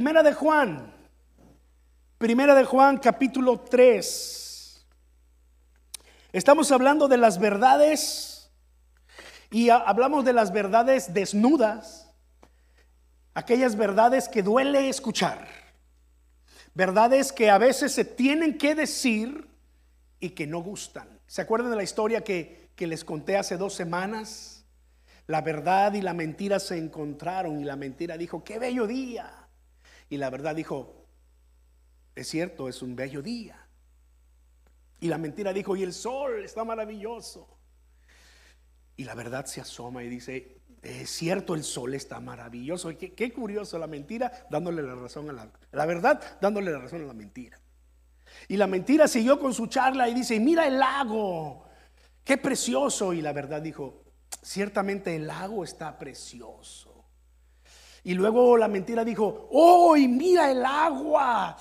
Primera de Juan. Primera de Juan capítulo 3. Estamos hablando de las verdades y hablamos de las verdades desnudas, aquellas verdades que duele escuchar, verdades que a veces se tienen que decir y que no gustan. ¿Se acuerdan de la historia que, que les conté hace dos semanas? La verdad y la mentira se encontraron y la mentira dijo, qué bello día. Y la verdad dijo, es cierto, es un bello día. Y la mentira dijo, y el sol está maravilloso. Y la verdad se asoma y dice, es cierto, el sol está maravilloso. Qué, qué curioso, la mentira dándole la razón a la, la verdad, dándole la razón a la mentira. Y la mentira siguió con su charla y dice, mira el lago, qué precioso. Y la verdad dijo, ciertamente el lago está precioso. Y luego la mentira dijo, oh, y mira el agua,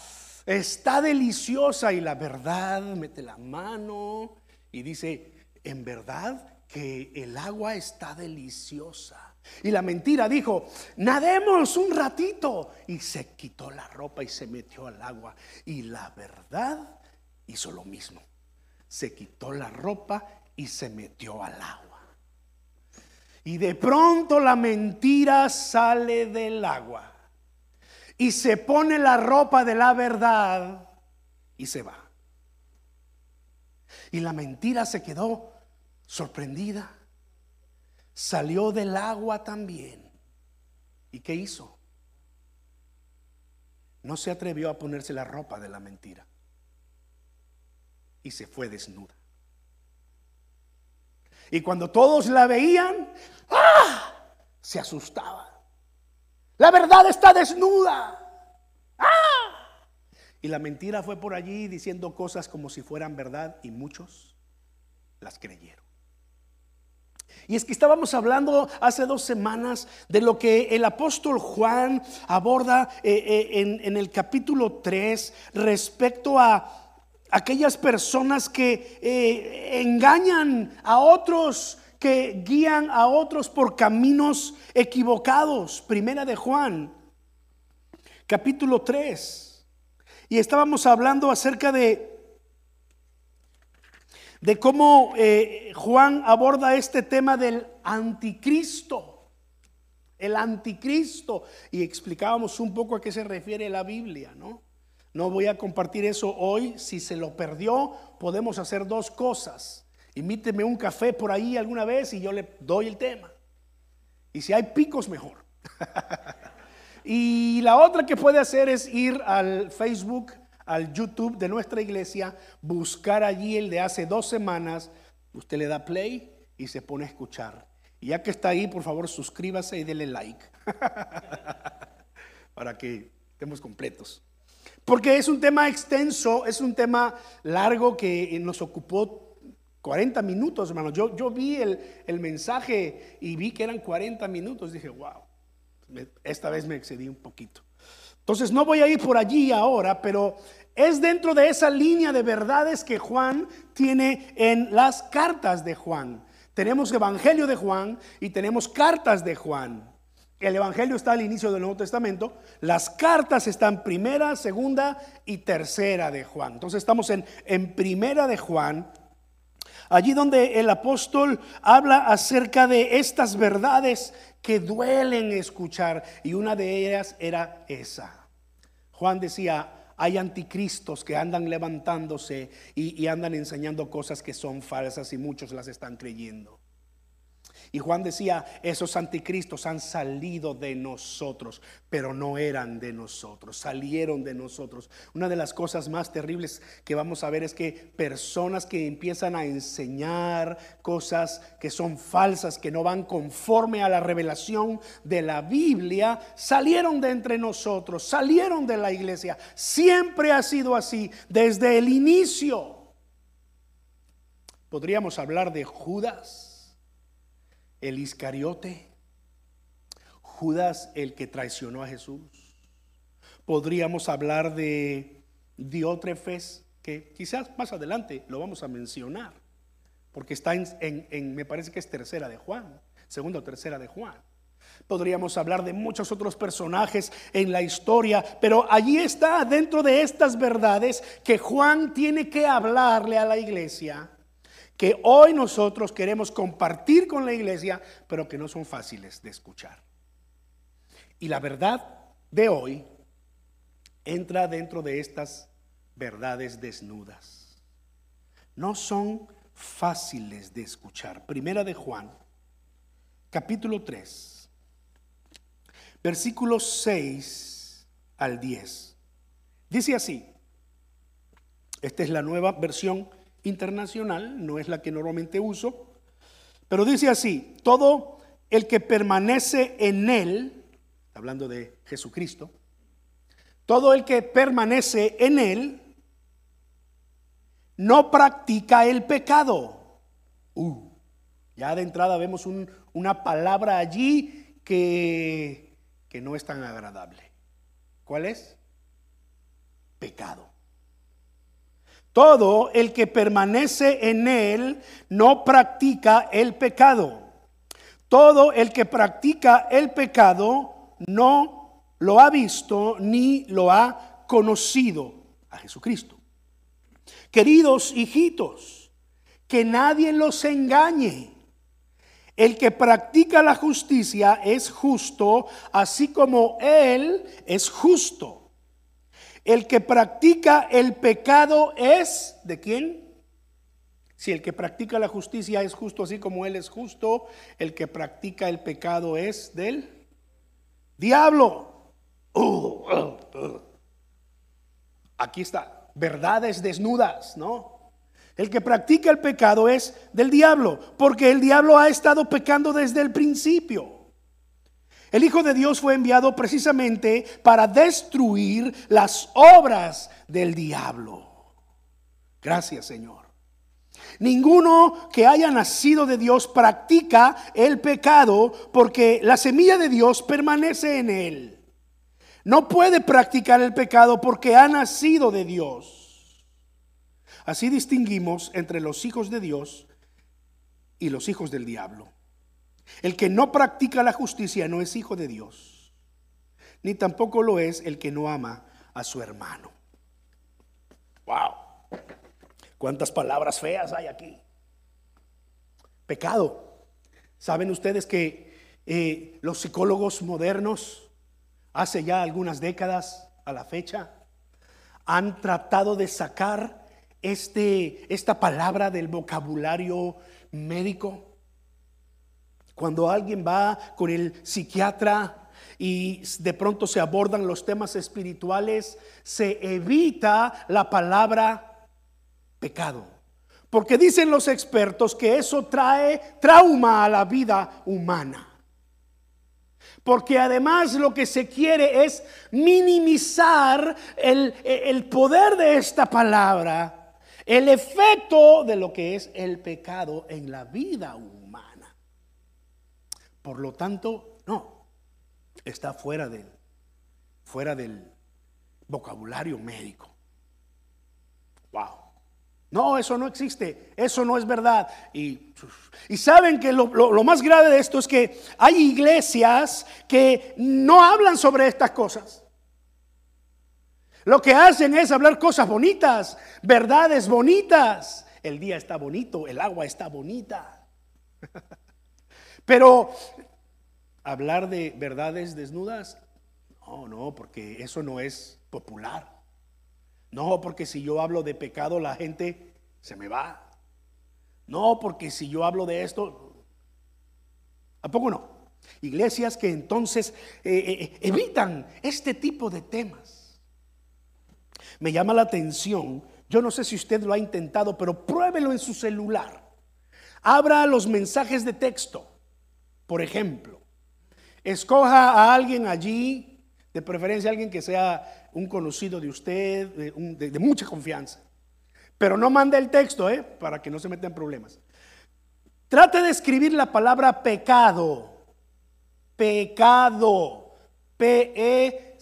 está deliciosa. Y la verdad mete la mano y dice, en verdad que el agua está deliciosa. Y la mentira dijo, nademos un ratito. Y se quitó la ropa y se metió al agua. Y la verdad hizo lo mismo. Se quitó la ropa y se metió al agua. Y de pronto la mentira sale del agua. Y se pone la ropa de la verdad y se va. Y la mentira se quedó sorprendida salió del agua también. ¿Y qué hizo? No se atrevió a ponerse la ropa de la mentira. Y se fue desnuda. Y cuando todos la veían, ¡ah! se asustaba. La verdad está desnuda. ¡Ah! Y la mentira fue por allí diciendo cosas como si fueran verdad y muchos las creyeron. Y es que estábamos hablando hace dos semanas de lo que el apóstol Juan aborda eh, eh, en, el capítulo 3 respecto a aquellas personas que eh, engañan a otros, que guían a otros por caminos equivocados. Primera de Juan, capítulo 3. Y estábamos hablando acerca de de cómo eh, Juan aborda este tema del anticristo, el anticristo, y explicábamos un poco a qué se refiere la Biblia, ¿no? No voy a compartir eso hoy, si se lo perdió, podemos hacer dos cosas. Imíteme un café por ahí alguna vez y yo le doy el tema. Y si hay picos, mejor. y la otra que puede hacer es ir al Facebook al YouTube de nuestra iglesia, buscar allí el de hace dos semanas, usted le da play y se pone a escuchar. Y ya que está ahí, por favor, suscríbase y dele like para que estemos completos. Porque es un tema extenso, es un tema largo que nos ocupó 40 minutos, hermano. Yo, yo vi el, el mensaje y vi que eran 40 minutos. Dije, wow, esta vez me excedí un poquito. Entonces no voy a ir por allí ahora, pero es dentro de esa línea de verdades que Juan tiene en las cartas de Juan. Tenemos Evangelio de Juan y tenemos cartas de Juan. El Evangelio está al inicio del Nuevo Testamento. Las cartas están primera, segunda y tercera de Juan. Entonces estamos en, en primera de Juan, allí donde el apóstol habla acerca de estas verdades que duelen escuchar. Y una de ellas era esa. Juan decía, hay anticristos que andan levantándose y, andan enseñando cosas que son falsas y muchos las están creyendo. Y Juan decía, esos anticristos han salido de nosotros, pero no eran de nosotros, salieron de nosotros. Una de las cosas más terribles que vamos a ver es que personas que empiezan a enseñar cosas que son falsas, que no van conforme a la revelación de la Biblia, salieron de entre nosotros, salieron de la iglesia. Siempre ha sido así desde el inicio. Podríamos hablar de Judas el Iscariote, Judas el que traicionó a Jesús. Podríamos hablar de Diótrefes, que quizás más adelante lo vamos a mencionar, porque está en, me parece que es tercera de Juan, segunda o tercera de Juan. Podríamos hablar de muchos otros personajes en la historia, pero allí está dentro de estas verdades que Juan tiene que hablarle a la iglesia, que hoy nosotros queremos compartir con la iglesia, pero que no son fáciles de escuchar. Y la verdad de hoy entra dentro de estas verdades desnudas. No son fáciles de escuchar. Primera de Juan, capítulo 3 versículos 6 al 10. Dice así, esta es la nueva versión internacional, no es la que normalmente uso, pero dice así, todo el que permanece en él, hablando de Jesucristo, todo el que permanece en él, no practica el pecado. Uh, ya de entrada vemos una palabra allí que que no es tan agradable. ¿Cuál es? Pecado. Todo el que permanece en él no practica el pecado. Todo el que practica el pecado no lo ha visto ni lo ha conocido a Jesucristo. Queridos hijitos, que nadie los engañe. El que practica la justicia es justo, así como Él es justo. El que practica el pecado es de quién? Si el que practica la justicia es justo, así como Él es justo, el que practica el pecado es del diablo. Aquí está, verdades desnudas, ¿no? El que practica el pecado es del diablo, porque el diablo ha estado pecando desde el principio. El Hijo de Dios fue enviado precisamente para destruir las obras del diablo. Gracias Señor. Ninguno que haya nacido de Dios practica el pecado porque la semilla de Dios permanece en él. No puede practicar el pecado porque ha nacido de Dios. Así distinguimos entre los hijos de Dios y los hijos del diablo. El que no practica la justicia no es hijo de Dios, ni tampoco lo es el que no ama a su hermano. Wow. ¿Cuántas palabras feas hay aquí? Pecado. ¿Saben ustedes que eh, los psicólogos modernos, hace ya algunas décadas a la fecha, han tratado de sacar este, esta palabra del vocabulario médico? Cuando alguien va con el psiquiatra y de pronto se abordan los temas espirituales, se evita la palabra pecado. Porque dicen los expertos que eso trae trauma a la vida humana. Porque además lo que se quiere es minimizar el, el poder de esta palabra el efecto de lo que es el pecado en la vida humana. Por lo tanto, no, está fuera del, fuera del vocabulario médico. Wow. No, eso no existe, eso no es verdad. Y, y saben que lo, lo, más grave de esto es que hay iglesias que no hablan sobre estas cosas. Lo que hacen es hablar cosas bonitas, verdades bonitas. El día está bonito, el agua está bonita. Pero hablar de verdades desnudas, no, no, porque eso no es popular. No, porque si yo hablo de pecado la gente se me va. No, porque si yo hablo de esto, ¿a poco no? Iglesias que entonces eh, eh, eh, evitan este tipo de temas. Me llama la atención, yo no sé si usted lo ha intentado, pero pruébelo en su celular. Abra los mensajes de texto, por ejemplo. Escoja a alguien allí, de preferencia alguien que sea un conocido de usted, de, mucha confianza. Pero no mande el texto, ¿eh? para que no se metan problemas. Trate de escribir la palabra pecado. Pecado. P-E-C-A-D-O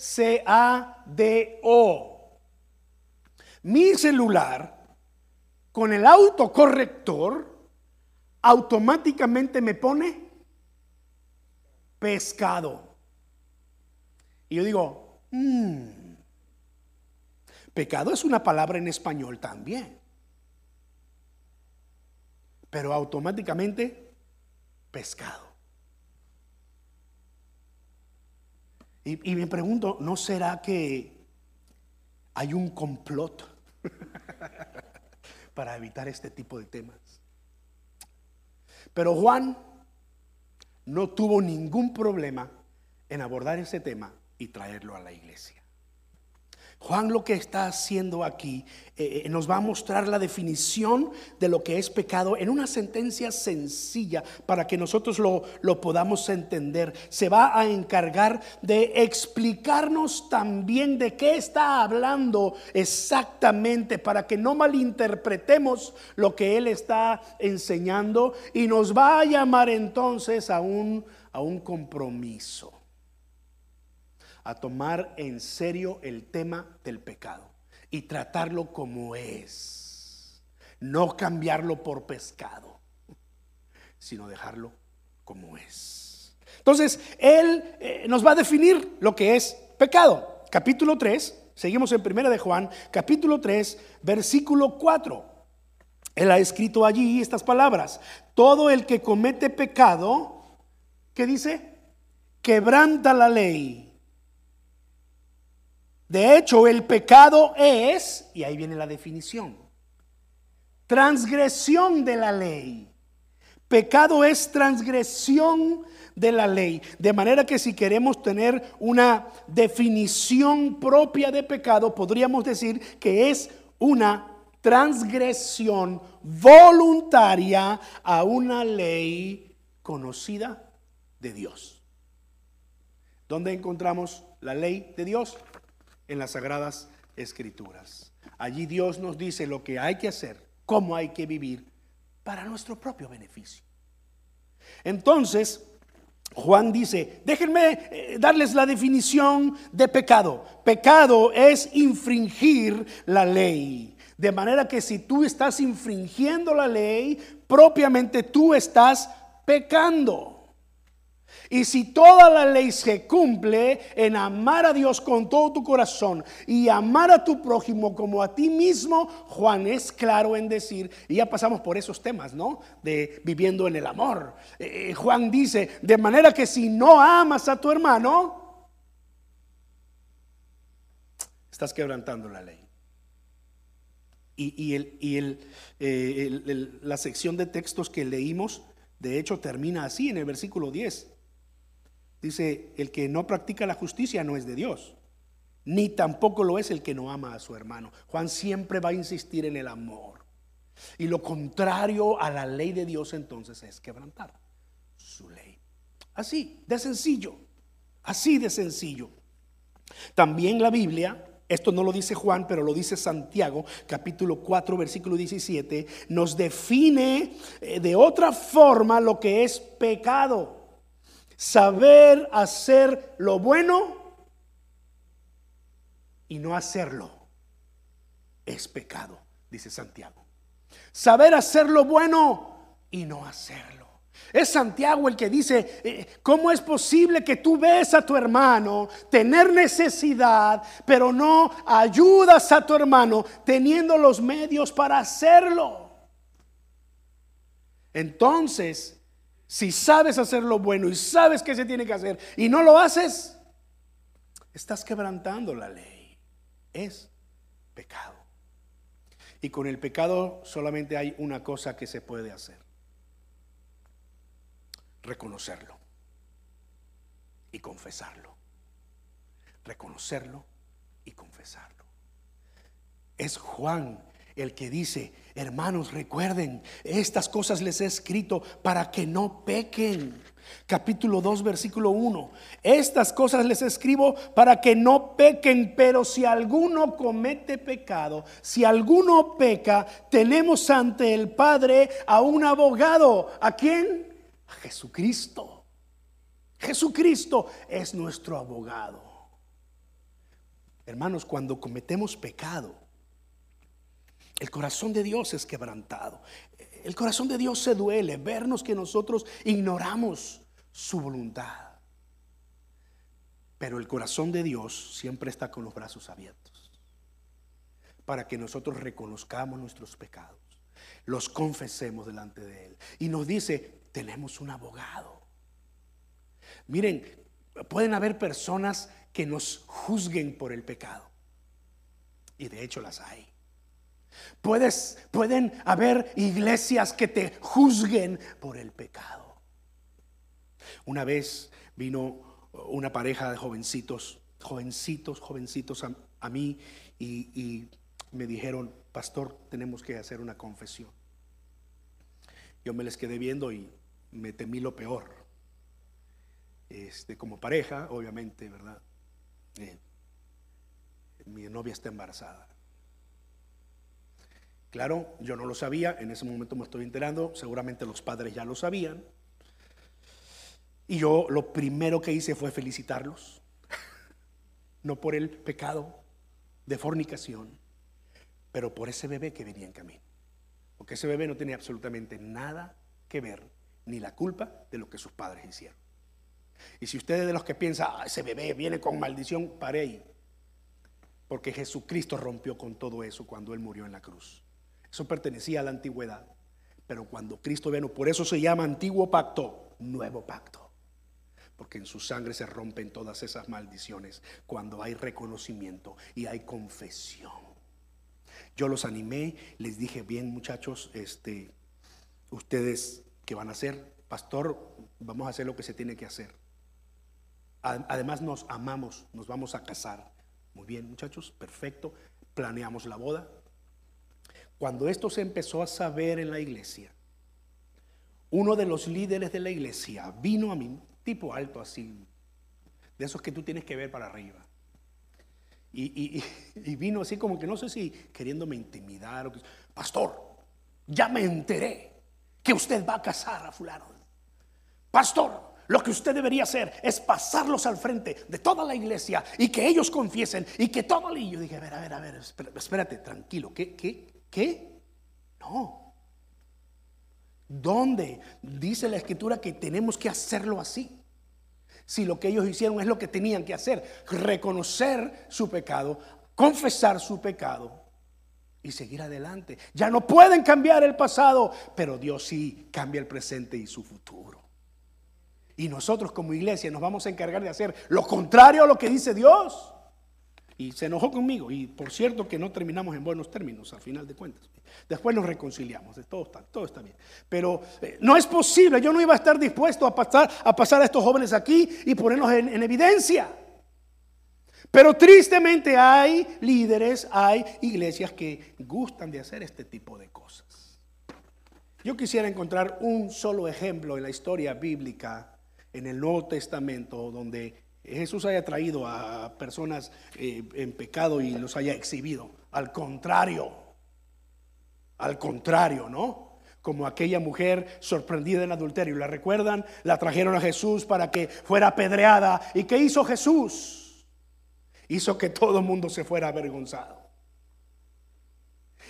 mi celular con el autocorrector automáticamente me pone pescado. Y yo digo, mmm, pecado es una palabra en español también. Pero automáticamente, pescado. Y me pregunto, ¿no será que hay un complot para evitar este tipo de temas? Pero Juan no tuvo ningún problema en abordar ese tema y traerlo a la iglesia. Juan lo que está haciendo aquí eh, eh, nos va a mostrar la definición de lo que es pecado en una sentencia sencilla para que nosotros lo, lo podamos entender. Se va a encargar de explicarnos también de qué está hablando exactamente para que no malinterpretemos lo que él está enseñando y nos va a llamar entonces a un, a un compromiso a tomar en serio el tema del pecado y tratarlo como es. No cambiarlo por pescado, sino dejarlo como es. Entonces, Él eh, nos va a definir lo que es pecado. Capítulo 3, seguimos en primera de Juan, capítulo 3, versículo 4. Él ha escrito allí estas palabras. Todo el que comete pecado, ¿qué dice? Quebranta la ley de hecho, el pecado es, y ahí viene la definición, transgresión de la ley. Pecado es transgresión de la ley. De manera que si queremos tener una definición propia de pecado, podríamos decir que es una transgresión voluntaria a una ley conocida de Dios. ¿Dónde encontramos la ley de Dios? En las sagradas escrituras. Allí Dios nos dice lo que hay que hacer, cómo hay que vivir para nuestro propio beneficio. Entonces, Juan dice, déjenme eh, darles la definición de pecado. Pecado es infringir la ley. De manera que si tú estás infringiendo la ley, propiamente tú estás pecando. Y si toda la ley se cumple en amar a Dios con todo tu corazón y amar a tu prójimo como a ti mismo, Juan es claro en decir, y ya pasamos por esos temas, ¿no? De viviendo en el amor. Eh, Juan dice, de manera que si no amas a tu hermano, estás quebrantando la ley. Y, eh, la sección de textos que leímos, de hecho, termina así en el versículo 10. Dice, el que no practica la justicia no es de Dios, ni tampoco lo es el que no ama a su hermano. Juan siempre va a insistir en el amor. Y lo contrario a la ley de Dios entonces es quebrantar su ley. Así, de sencillo, así de sencillo. También la Biblia, esto no lo dice Juan, pero lo dice Santiago, capítulo 4, versículo 17, nos define eh, de otra forma lo que es pecado. Saber hacer lo bueno y no hacerlo es pecado, dice Santiago. Saber hacer lo bueno y no hacerlo. Es Santiago el que dice, eh, ¿cómo es posible que tú ves a tu hermano tener necesidad, pero no ayudas a tu hermano teniendo los medios para hacerlo? Entonces, si sabes hacer lo bueno y sabes que se tiene que hacer y no lo haces, estás quebrantando la ley. Es pecado. Y con el pecado solamente hay una cosa que se puede hacer. Reconocerlo y confesarlo. Reconocerlo y confesarlo. Es Juan el que dice, hermanos, recuerden, estas cosas les he escrito para que no pequen. Capítulo 2, versículo 1. Estas cosas les escribo para que no pequen, pero si alguno comete pecado, si alguno peca, tenemos ante el Padre a un abogado. ¿A quién? A Jesucristo. Jesucristo es nuestro abogado. Hermanos, cuando cometemos pecado, el corazón de Dios es quebrantado. El corazón de Dios se duele vernos que nosotros ignoramos su voluntad. Pero el corazón de Dios siempre está con los brazos abiertos para que nosotros reconozcamos nuestros pecados, los confesemos delante de Él. Y nos dice, tenemos un abogado. Miren, pueden haber personas que nos juzguen por el pecado. Y de hecho las hay. Puedes, pueden haber iglesias que te juzguen por el pecado. Una vez vino una pareja de jovencitos, jovencitos, jovencitos a, mí y, me dijeron, pastor, tenemos que hacer una confesión. Yo me les quedé viendo y me temí lo peor. Este, como pareja, obviamente, ¿verdad? Eh, mi novia está embarazada. Claro, yo no lo sabía, en ese momento me estoy enterando, seguramente los padres ya lo sabían. Y yo lo primero que hice fue felicitarlos, no por el pecado de fornicación, pero por ese bebé que venía en camino. Porque ese bebé no tenía absolutamente nada que ver, ni la culpa de lo que sus padres hicieron. Y si ustedes de los que piensan, ah, ese bebé viene con maldición, pare ahí. Porque Jesucristo rompió con todo eso cuando Él murió en la cruz. Eso pertenecía a la antigüedad. Pero cuando Cristo vino, por eso se llama antiguo pacto, nuevo pacto porque en su sangre se rompen todas esas maldiciones cuando hay reconocimiento y hay confesión. Yo los animé, les dije, bien muchachos, este, ustedes que van a hacer, pastor, vamos a hacer lo que se tiene que hacer. Además nos amamos, nos vamos a casar. Muy bien muchachos, perfecto, planeamos la boda. Cuando esto se empezó a saber en la iglesia, uno de los líderes de la iglesia vino a mí tipo alto así, de esos que tú tienes que ver para arriba. Y, vino así como que no sé si queriéndome intimidar o que, pastor, ya me enteré que usted va a casar a fulano. Pastor, lo que usted debería hacer es pasarlos al frente de toda la iglesia y que ellos confiesen y que todo el... Y yo dije, a ver, a ver, a ver, espérate, tranquilo, ¿qué, qué, qué? No. ¿Dónde dice la escritura que tenemos que hacerlo así? Si lo que ellos hicieron es lo que tenían que hacer, reconocer su pecado, confesar su pecado y seguir adelante. Ya no pueden cambiar el pasado, pero Dios sí cambia el presente y su futuro. Y nosotros como iglesia nos vamos a encargar de hacer lo contrario a lo que dice Dios. Y se enojó conmigo. Y por cierto que no terminamos en buenos términos al final de cuentas. Después nos reconciliamos. Todo está, todo está bien. Pero eh, no es posible. Yo no iba a estar dispuesto a pasar a, pasar a estos jóvenes aquí y ponerlos en, en evidencia. Pero tristemente hay líderes, hay iglesias que gustan de hacer este tipo de cosas. Yo quisiera encontrar un solo ejemplo en la historia bíblica, en el Nuevo Testamento, donde Jesús haya traído a personas eh, en pecado y los haya exhibido. Al contrario, al contrario, ¿no? Como aquella mujer sorprendida en adulterio. ¿La recuerdan? La trajeron a Jesús para que fuera apedreada. ¿Y qué hizo Jesús? Hizo que todo el mundo se fuera avergonzado.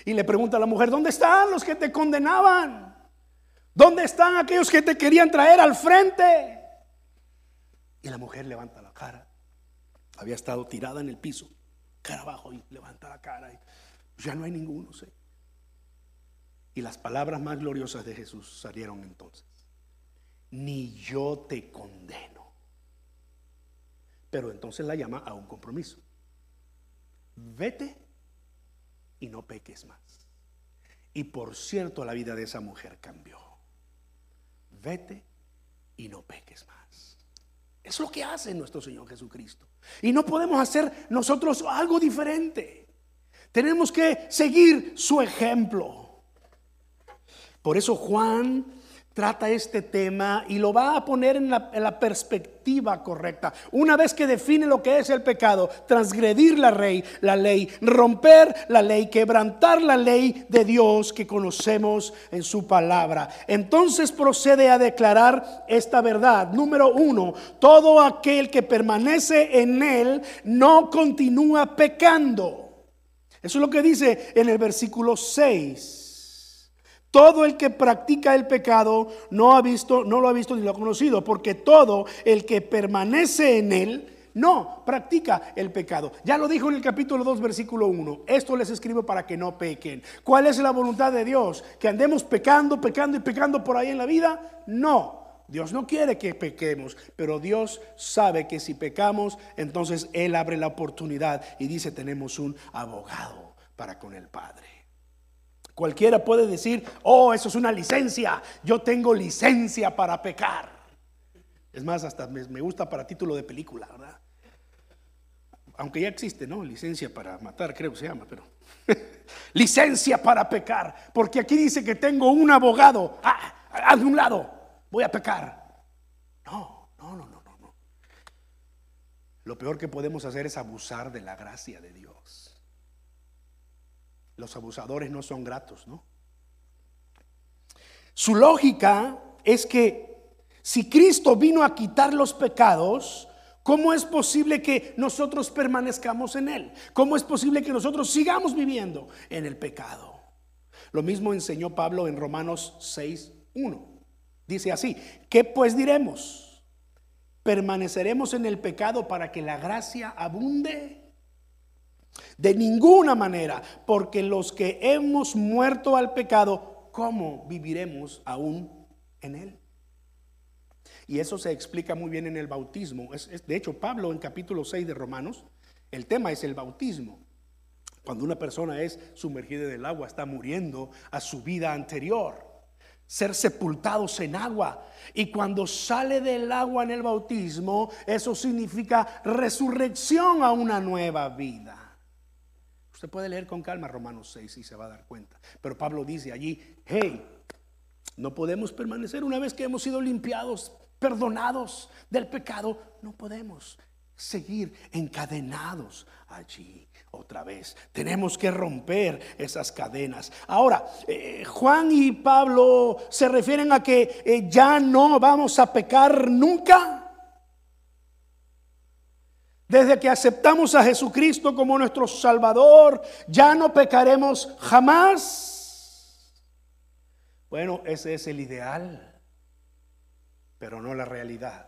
Y le pregunta a la mujer, ¿dónde están los que te condenaban? ¿Dónde están aquellos que te querían traer al frente? Y la mujer levanta la cara. Había estado tirada en el piso, cara abajo, y levanta la cara. Y ya no hay ninguno, sé. Y las palabras más gloriosas de Jesús salieron entonces. Ni yo te condeno. Pero entonces la llama a un compromiso. Vete y no peques más. Y por cierto, la vida de esa mujer cambió. Vete y no peques más. Es lo que hace nuestro Señor Jesucristo. Y no podemos hacer nosotros algo diferente. Tenemos que seguir su ejemplo. Por eso Juan trata este tema y lo va a poner en la, perspectiva correcta. Una vez que define lo que es el pecado, transgredir la ley, la ley, romper la ley, quebrantar la ley de Dios que conocemos en su palabra. Entonces procede a declarar esta verdad. Número uno, todo aquel que permanece en él no continúa pecando. Eso es lo que dice en el versículo 6. Todo el que practica el pecado no ha visto, no lo ha visto ni lo ha conocido, porque todo el que permanece en él No, practica el pecado. Ya lo dijo en el capítulo 2, versículo 1. Esto les escribo para que no pequen. ¿Cuál es la voluntad de Dios? ¿Que andemos pecando, pecando y pecando por ahí en la vida? No. Dios no quiere que pequemos, pero Dios sabe que si pecamos, entonces Él abre la oportunidad y dice, tenemos un abogado para con el Padre. Cualquiera puede decir, oh, eso es una licencia, yo tengo licencia para pecar. Es más, hasta me, gusta para título de película, ¿verdad? aunque ya existe, ¿no? Licencia para matar, creo que se llama, pero licencia para pecar, porque aquí dice que tengo un abogado, ah, de un lado, voy a pecar. No, no, no, no, no. Lo peor que podemos hacer es abusar de la gracia de Dios. Los abusadores no son gratos, ¿no? Su lógica es que si Cristo vino a quitar los pecados, ¿Cómo es posible que nosotros permanezcamos en Él? ¿Cómo es posible que nosotros sigamos viviendo en el pecado? Lo mismo enseñó Pablo en Romanos 6.1. Dice así, ¿qué pues diremos? ¿Permaneceremos en el pecado para que la gracia abunde? De ninguna manera, porque los que hemos muerto al pecado, ¿cómo viviremos aún en él? Y eso se explica muy bien en el bautismo. Es, de hecho, Pablo en capítulo 6 de Romanos, el tema es el bautismo. Cuando una persona es sumergida en el agua, está muriendo a su vida anterior. Ser sepultados en agua. Y cuando sale del agua en el bautismo, eso significa resurrección a una nueva vida. Usted puede leer con calma Romanos 6 y se va a dar cuenta. Pero Pablo dice allí, hey, no podemos permanecer una vez que hemos sido limpiados perdonados del pecado, no podemos seguir encadenados allí otra vez. Tenemos que romper esas cadenas. Ahora, eh, Juan y Pablo se refieren a que eh, ya no vamos a pecar nunca. Desde que aceptamos a Jesucristo como nuestro Salvador, ya no pecaremos jamás. Bueno, ese es el ideal pero no la realidad.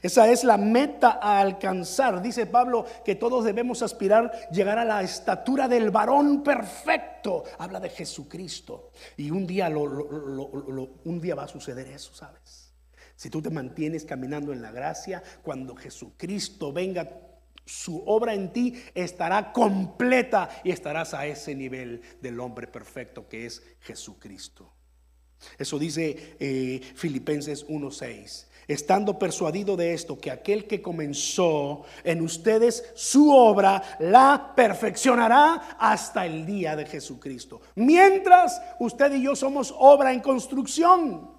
Esa es la meta a alcanzar. Dice Pablo que todos debemos aspirar llegar a la estatura del varón perfecto. Habla de Jesucristo. Y un día, un día va a suceder eso, ¿sabes? Si tú te mantienes caminando en la gracia, cuando Jesucristo venga, su obra en ti estará completa y estarás a ese nivel del hombre perfecto que es Jesucristo. Eso dice eh, Filipenses 1:6. Estando persuadido de esto, que aquel que comenzó en ustedes su obra la perfeccionará hasta el día de Jesucristo. Mientras usted y yo somos obra en construcción.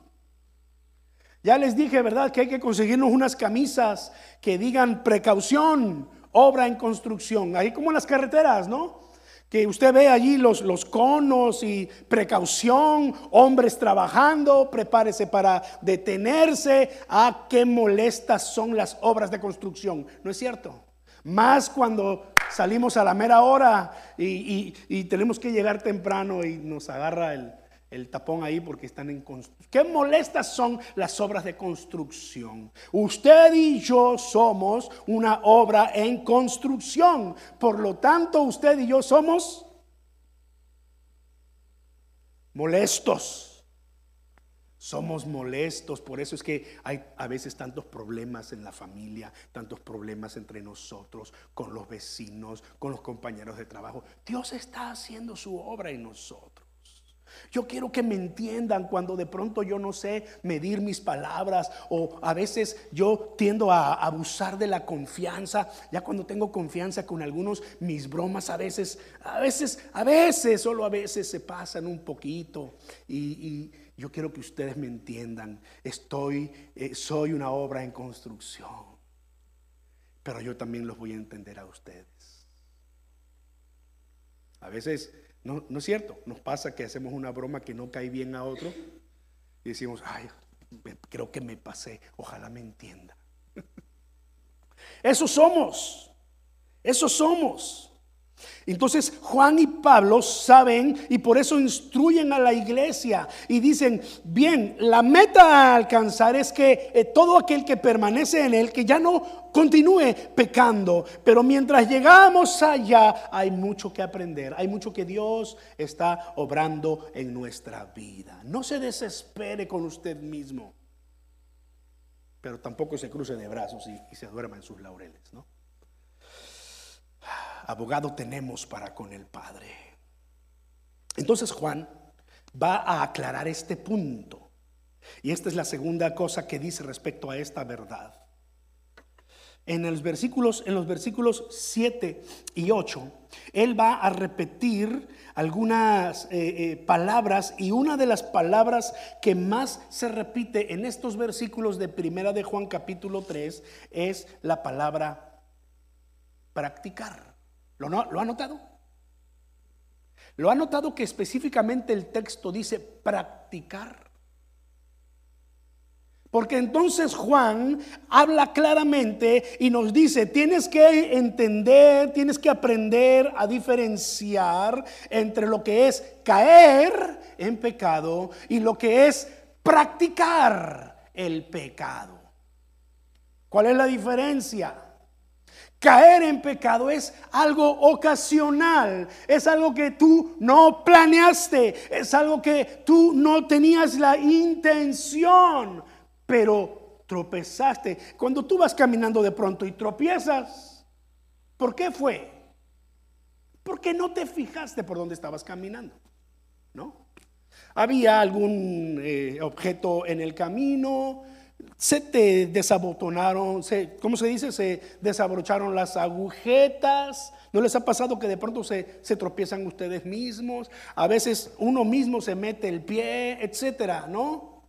Ya les dije, ¿verdad? Que hay que conseguirnos unas camisas que digan precaución, obra en construcción. Ahí como en las carreteras, ¿no? que usted ve allí los, los conos y precaución, hombres trabajando, prepárese para detenerse. Ah, qué molestas son las obras de construcción, ¿no es cierto? Más cuando salimos a la mera hora y tenemos que llegar temprano y nos agarra el, el tapón ahí porque están en construcción. Qué molestas son las obras de construcción. Usted y yo somos una obra en construcción. Por lo tanto, usted y yo somos molestos. Somos molestos, por eso es que hay a veces tantos problemas en la familia, tantos problemas entre nosotros, con los vecinos, con los compañeros de trabajo. Dios está haciendo su obra en nosotros. Yo quiero que me entiendan cuando de pronto yo no sé medir mis palabras o a veces yo tiendo a abusar de la confianza. Ya cuando tengo confianza con algunos, mis bromas a veces, a veces, a veces, solo a veces se pasan un poquito. Y, yo quiero que ustedes me entiendan. Estoy, eh, soy una obra en construcción. Pero yo también los voy a entender a ustedes. A veces no, no es cierto. Nos pasa que hacemos una broma que no cae bien a otro y decimos, ay, creo que me pasé, ojalá me entienda. Eso somos, eso somos. Entonces Juan y Pablo saben y por eso instruyen a la iglesia y dicen, bien, la meta a alcanzar es que eh, todo aquel que permanece en él, que ya no continúe pecando, pero mientras llegamos allá hay mucho que aprender, hay mucho que Dios está obrando en nuestra vida. No se desespere con usted mismo, pero tampoco se cruce de brazos y, y se duerma en sus laureles, ¿no? Abogado tenemos para con el Padre. Entonces Juan va a aclarar este punto. Y esta es la segunda cosa que dice respecto a esta verdad. En los versículos, en los versículos 7 y 8, él va a repetir algunas eh, eh, palabras y una de las palabras que más se repite en estos versículos de Primera de Juan capítulo 3 es la palabra practicar. ¿Lo, ha notado? ¿Lo ha notado que específicamente el texto dice practicar? Porque entonces Juan habla claramente y nos dice, tienes que entender, tienes que aprender a diferenciar entre lo que es caer en pecado y lo que es practicar el pecado. ¿Cuál es la diferencia? Caer en pecado es algo ocasional, es algo que tú no planeaste, es algo que tú no tenías la intención, pero tropezaste. Cuando tú vas caminando de pronto y tropiezas, ¿por qué fue? Porque no te fijaste por dónde estabas caminando, ¿no? Había algún eh, objeto en el camino, se te desabotonaron, se, ¿cómo se dice? Se desabrocharon las agujetas. ¿No les ha pasado que de pronto se, se tropiezan ustedes mismos? A veces uno mismo se mete el pie, etcétera, ¿no?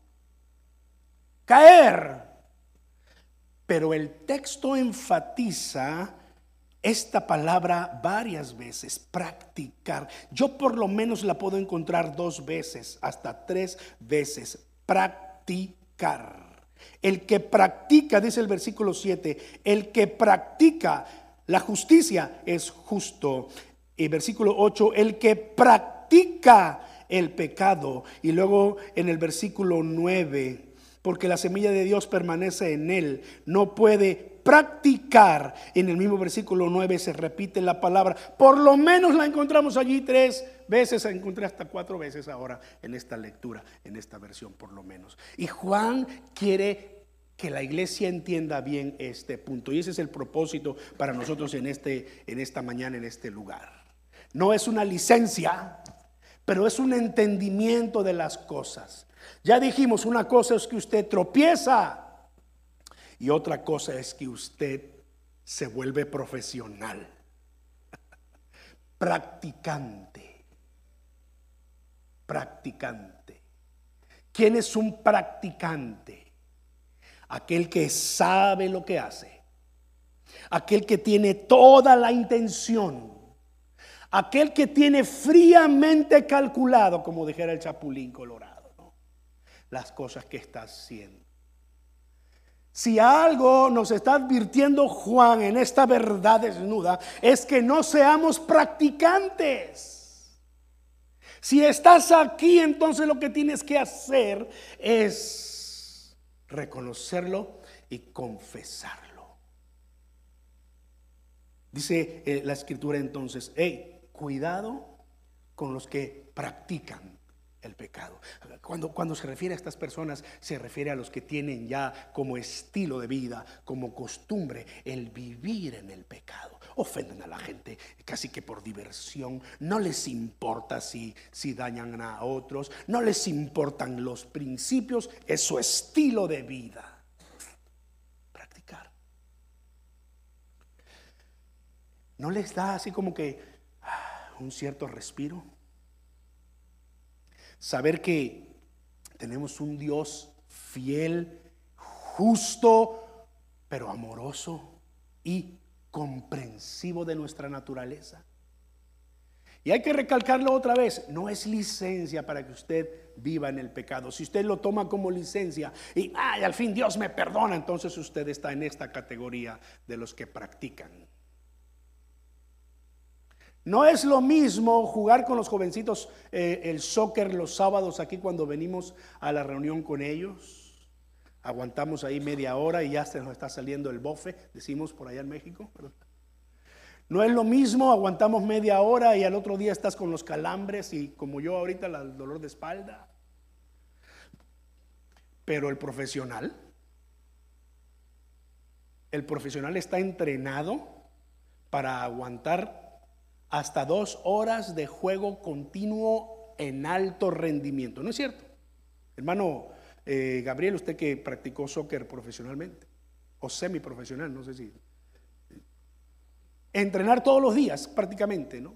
Caer. Pero el texto enfatiza esta palabra varias veces, practicar. Yo por lo menos la puedo encontrar dos veces, hasta tres veces, practicar. El que practica, dice el versículo 7, el que practica la justicia es justo. Y versículo 8, el que practica el pecado. Y luego en el versículo 9, porque la semilla de Dios permanece en él, no puede practicar. En el mismo versículo 9 se repite la palabra, por lo menos la encontramos allí tres veces, encontré hasta cuatro veces ahora en esta lectura, en esta versión por lo menos. Y Juan quiere que la iglesia entienda bien este punto. Y ese es el propósito para nosotros en, este, en esta mañana, en este lugar. No es una licencia, pero es un entendimiento de las cosas. Ya dijimos, una cosa es que usted tropieza y otra cosa es que usted se vuelve profesional, practicante practicante. ¿Quién es un practicante? Aquel que sabe lo que hace. Aquel que tiene toda la intención. Aquel que tiene fríamente calculado, como dijera el Chapulín Colorado, las cosas que está haciendo. Si algo nos está advirtiendo Juan en esta verdad desnuda, es que no seamos practicantes. Si estás aquí, entonces lo que tienes que hacer es reconocerlo y confesarlo. Dice eh, la escritura entonces, hey, cuidado con los que practican el pecado. Cuando, cuando se refiere a estas personas, se refiere a los que tienen ya como estilo de vida, como costumbre, el vivir en el pecado. Ofenden a la gente casi que por diversión, no les importa si, si dañan a otros, no les importan los principios, es su estilo de vida. Practicar. ¿No les da así como que ah, un cierto respiro? Saber que tenemos un Dios fiel, justo, pero amoroso y comprensivo de nuestra naturaleza. Y hay que recalcarlo otra vez, no es licencia para que usted viva en el pecado. Si usted lo toma como licencia y ay, al fin Dios me perdona, entonces usted está en esta categoría de los que practican. No es lo mismo jugar con los jovencitos eh, el soccer los sábados aquí cuando venimos a la reunión con ellos. Aguantamos ahí media hora y ya se nos está saliendo el bofe, decimos por allá en México. No es lo mismo, aguantamos media hora y al otro día estás con los calambres y como yo ahorita el dolor de espalda. Pero el profesional, el profesional está entrenado para aguantar hasta dos horas de juego continuo en alto rendimiento. ¿No es cierto? Hermano eh, Gabriel, usted que practicó soccer profesionalmente o semiprofesional, no sé si. Entrenar todos los días prácticamente, ¿no?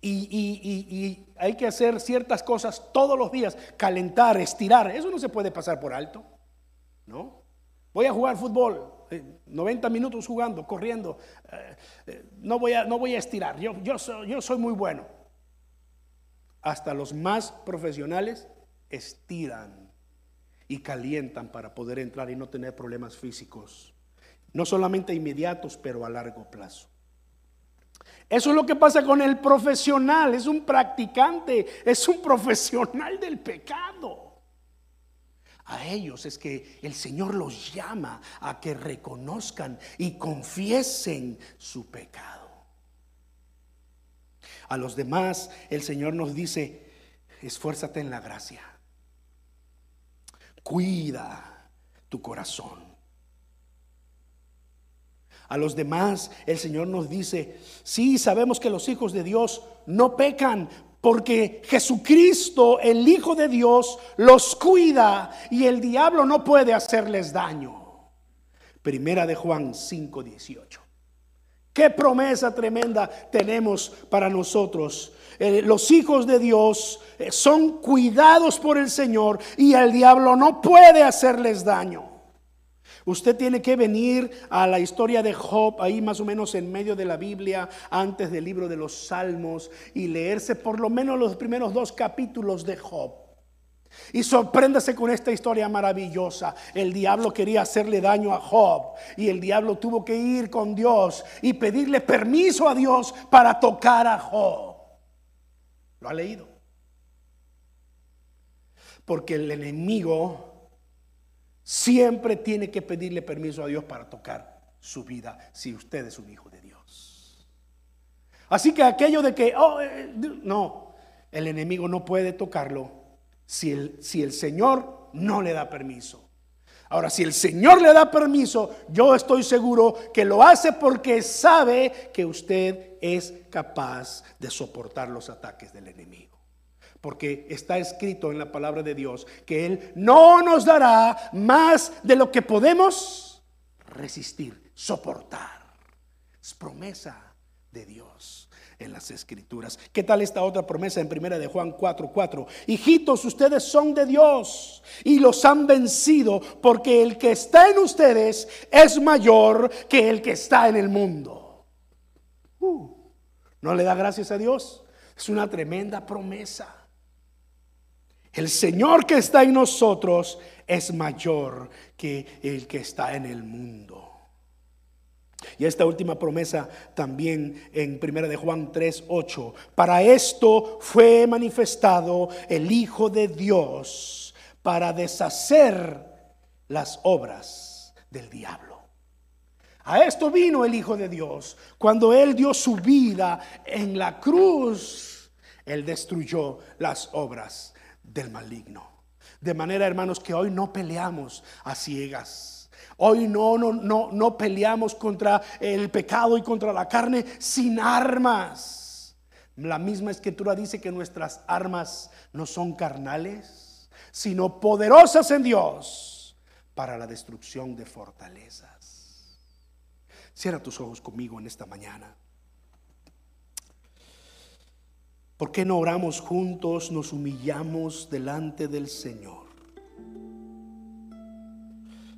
y, hay que hacer ciertas cosas todos los días, calentar, estirar, eso no se puede pasar por alto, ¿no? Voy a jugar fútbol, 90 eh, minutos jugando, corriendo, eh, eh, no, voy a, no voy a estirar, yo, yo, soy, yo soy muy bueno. Hasta los más profesionales estiran y calientan para poder entrar y no tener problemas físicos, no solamente inmediatos, pero a largo plazo. Eso es lo que pasa con el profesional, es un practicante, es un profesional del pecado. A ellos es que el Señor los llama a que reconozcan y confiesen su pecado. A los demás el Señor nos dice, esfuérzate en la gracia. Cuida tu corazón. A los demás el Señor nos dice, sí, sabemos que los hijos de Dios no pecan porque Jesucristo, el Hijo de Dios, los cuida y el diablo no puede hacerles daño. Primera de Juan 5:18. Qué promesa tremenda tenemos para nosotros. Eh, los hijos de Dios eh, son cuidados por el Señor y el diablo no puede hacerles daño. Usted tiene que venir a la historia de Job, ahí más o menos en medio de la Biblia, antes del libro de los Salmos, y leerse por lo menos los primeros dos capítulos de Job. Y sorpréndase con esta historia maravillosa. El diablo quería hacerle daño a Job y el diablo tuvo que ir con Dios y pedirle permiso a Dios para tocar a Job. ¿Lo ha leído? Porque el enemigo siempre tiene que pedirle permiso a Dios para tocar su vida si usted es un hijo de Dios. Así que aquello de que, oh, eh, no, el enemigo no puede tocarlo si el, si el Señor no le da permiso. Ahora, si el Señor le da permiso, yo estoy seguro que lo hace porque sabe que usted es capaz de soportar los ataques del enemigo. Porque está escrito en la palabra de Dios que Él no nos dará más de lo que podemos resistir, soportar. Es promesa de Dios en las escrituras. ¿Qué tal esta otra promesa en primera de Juan 4:4? Hijitos, ustedes son de Dios y los han vencido porque el que está en ustedes es mayor que el que está en el mundo. Uh, ¿No le da gracias a Dios? Es una tremenda promesa. El Señor que está en nosotros es mayor que el que está en el mundo. Y esta última promesa también en 1 de Juan 3, 8. Para esto fue manifestado el Hijo de Dios para deshacer las obras del diablo. A esto vino el Hijo de Dios. Cuando Él dio su vida en la cruz, Él destruyó las obras del maligno. De manera, hermanos, que hoy no peleamos a ciegas. Hoy no, no, no, no peleamos contra el pecado y contra la carne sin armas. La misma escritura dice que nuestras armas no son carnales, sino poderosas en Dios para la destrucción de fortalezas. Cierra tus ojos conmigo en esta mañana. ¿Por qué no oramos juntos, nos humillamos delante del Señor?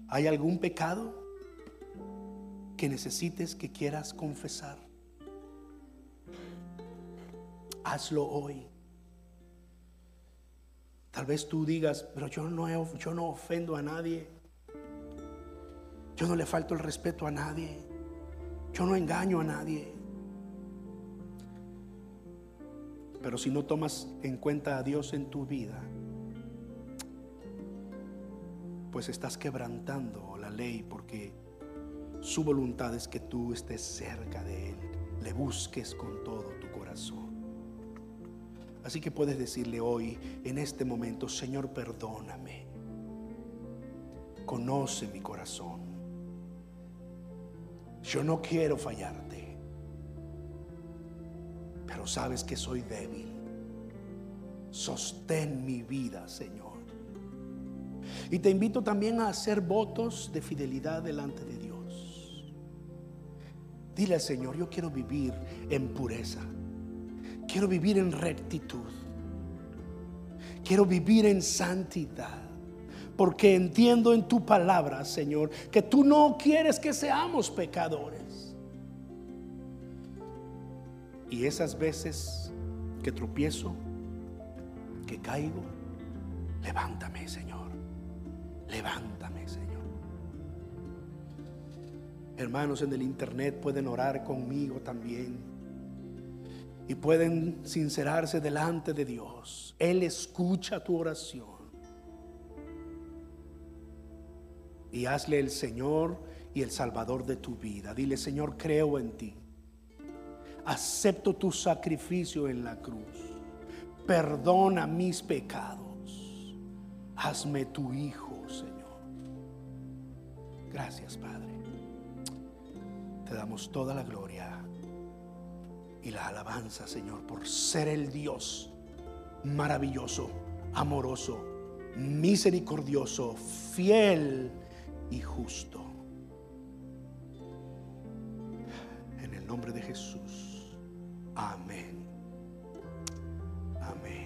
¿Hay algún pecado que necesites, que quieras confesar? Hazlo hoy. Tal vez tú digas, pero yo no, yo no ofendo a nadie. Yo no le falto el respeto a nadie. Yo no engaño a nadie. Pero si no tomas en cuenta a Dios en tu vida, pues estás quebrantando la ley porque su voluntad es que tú estés cerca de Él, le busques con todo tu corazón. Así que puedes decirle hoy, en este momento, Señor, perdóname. Conoce mi corazón. Yo no quiero fallarte, pero sabes que soy débil. Sostén mi vida, Señor. Y te invito también a hacer votos de fidelidad delante de Dios. Dile al Señor, yo quiero vivir en pureza. Quiero vivir en rectitud. Quiero vivir en santidad. Porque entiendo en tu palabra, Señor, que tú no quieres que seamos pecadores. Y esas veces que tropiezo, que caigo, levántame, Señor. Levántame, Señor. Hermanos en el internet pueden orar conmigo también y pueden sincerarse delante de Dios. Él escucha tu oración. Y hazle el Señor y el Salvador de tu vida. Dile, Señor, creo en ti. Acepto tu sacrificio en la cruz. Perdona mis pecados. Hazme tu Hijo, Señor. Gracias, Padre. Te damos toda la gloria y la alabanza, Señor, por ser el Dios maravilloso, amoroso, misericordioso, fiel y justo. En el nombre de Jesús. Amén. Amén.